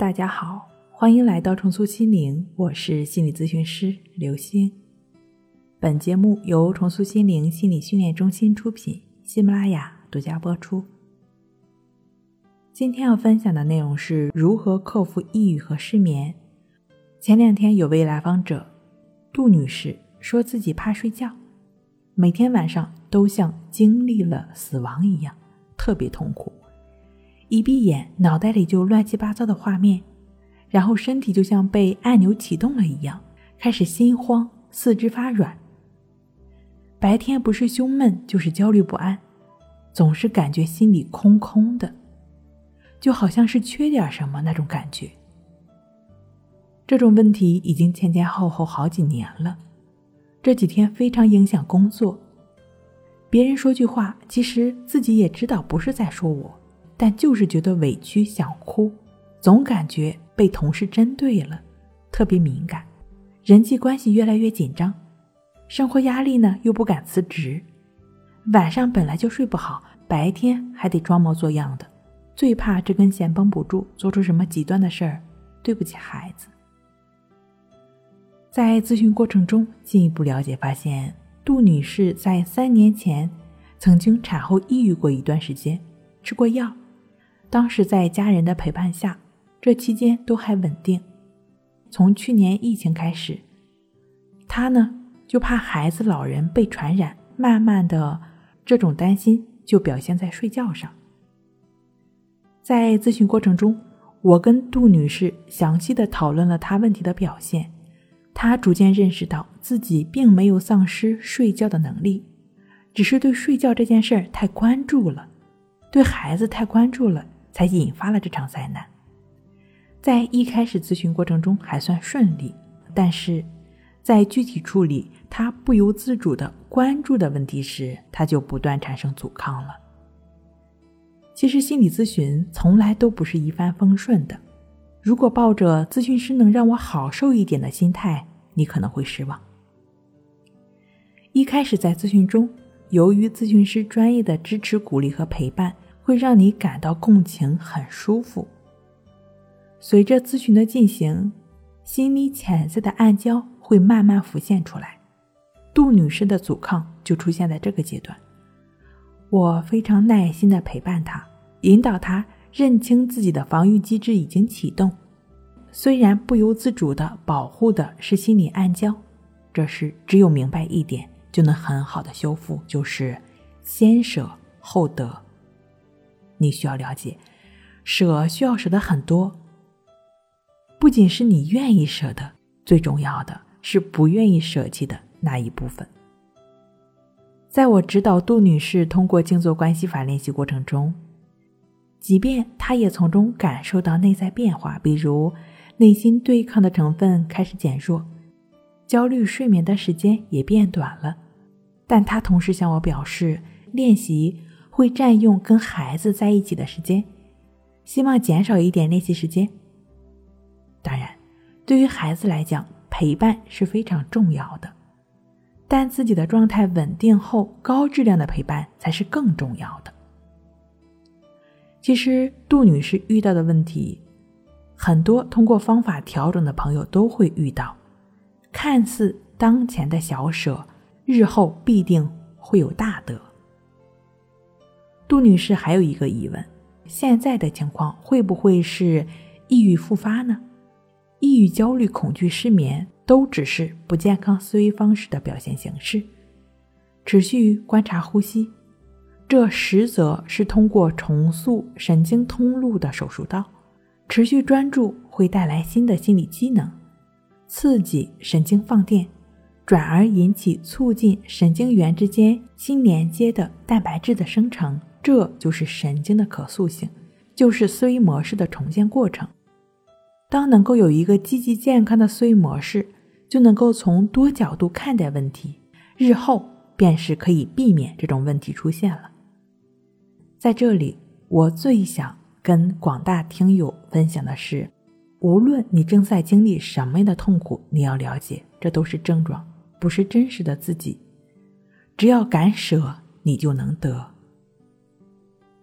大家好，欢迎来到重塑心灵，我是心理咨询师刘星。本节目由重塑心灵心理训练中心出品，喜马拉雅独家播出。今天要分享的内容是如何克服抑郁和失眠。前两天有位来访者杜女士说自己怕睡觉，每天晚上都像经历了死亡一样，特别痛苦。一闭眼，脑袋里就乱七八糟的画面，然后身体就像被按钮启动了一样，开始心慌、四肢发软。白天不是胸闷，就是焦虑不安，总是感觉心里空空的，就好像是缺点什么那种感觉。这种问题已经前前后后好几年了，这几天非常影响工作。别人说句话，其实自己也知道不是在说我。但就是觉得委屈，想哭，总感觉被同事针对了，特别敏感，人际关系越来越紧张，生活压力呢又不敢辞职，晚上本来就睡不好，白天还得装模作样的，最怕这根弦绷不住，做出什么极端的事儿，对不起孩子。在咨询过程中进一步了解，发现杜女士在三年前曾经产后抑郁过一段时间，吃过药。当时在家人的陪伴下，这期间都还稳定。从去年疫情开始，他呢就怕孩子、老人被传染，慢慢的这种担心就表现在睡觉上。在咨询过程中，我跟杜女士详细的讨论了她问题的表现，她逐渐认识到自己并没有丧失睡觉的能力，只是对睡觉这件事儿太关注了，对孩子太关注了。才引发了这场灾难。在一开始咨询过程中还算顺利，但是，在具体处理他不由自主的关注的问题时，他就不断产生阻抗了。其实心理咨询从来都不是一帆风顺的，如果抱着咨询师能让我好受一点的心态，你可能会失望。一开始在咨询中，由于咨询师专业的支持、鼓励和陪伴。会让你感到共情，很舒服。随着咨询的进行，心里潜在的暗礁会慢慢浮现出来。杜女士的阻抗就出现在这个阶段。我非常耐心的陪伴她，引导她认清自己的防御机制已经启动。虽然不由自主的保护的是心理暗礁，这时只有明白一点，就能很好的修复，就是先舍后得。你需要了解，舍需要舍的很多，不仅是你愿意舍的，最重要的是不愿意舍弃的那一部分。在我指导杜女士通过静坐关系法练习过程中，即便她也从中感受到内在变化，比如内心对抗的成分开始减弱，焦虑睡眠的时间也变短了，但她同时向我表示，练习。会占用跟孩子在一起的时间，希望减少一点练习时间。当然，对于孩子来讲，陪伴是非常重要的，但自己的状态稳定后，高质量的陪伴才是更重要的。其实，杜女士遇到的问题，很多通过方法调整的朋友都会遇到。看似当前的小舍，日后必定会有大。杜女士还有一个疑问：现在的情况会不会是抑郁复发呢？抑郁、焦虑、恐惧、失眠都只是不健康思维方式的表现形式。持续观察呼吸，这实则是通过重塑神经通路的手术刀。持续专注会带来新的心理机能，刺激神经放电，转而引起促进神经元之间新连接的蛋白质的生成。这就是神经的可塑性，就是思维模式的重建过程。当能够有一个积极健康的思维模式，就能够从多角度看待问题，日后便是可以避免这种问题出现了。在这里，我最想跟广大听友分享的是：无论你正在经历什么样的痛苦，你要了解，这都是症状，不是真实的自己。只要敢舍，你就能得。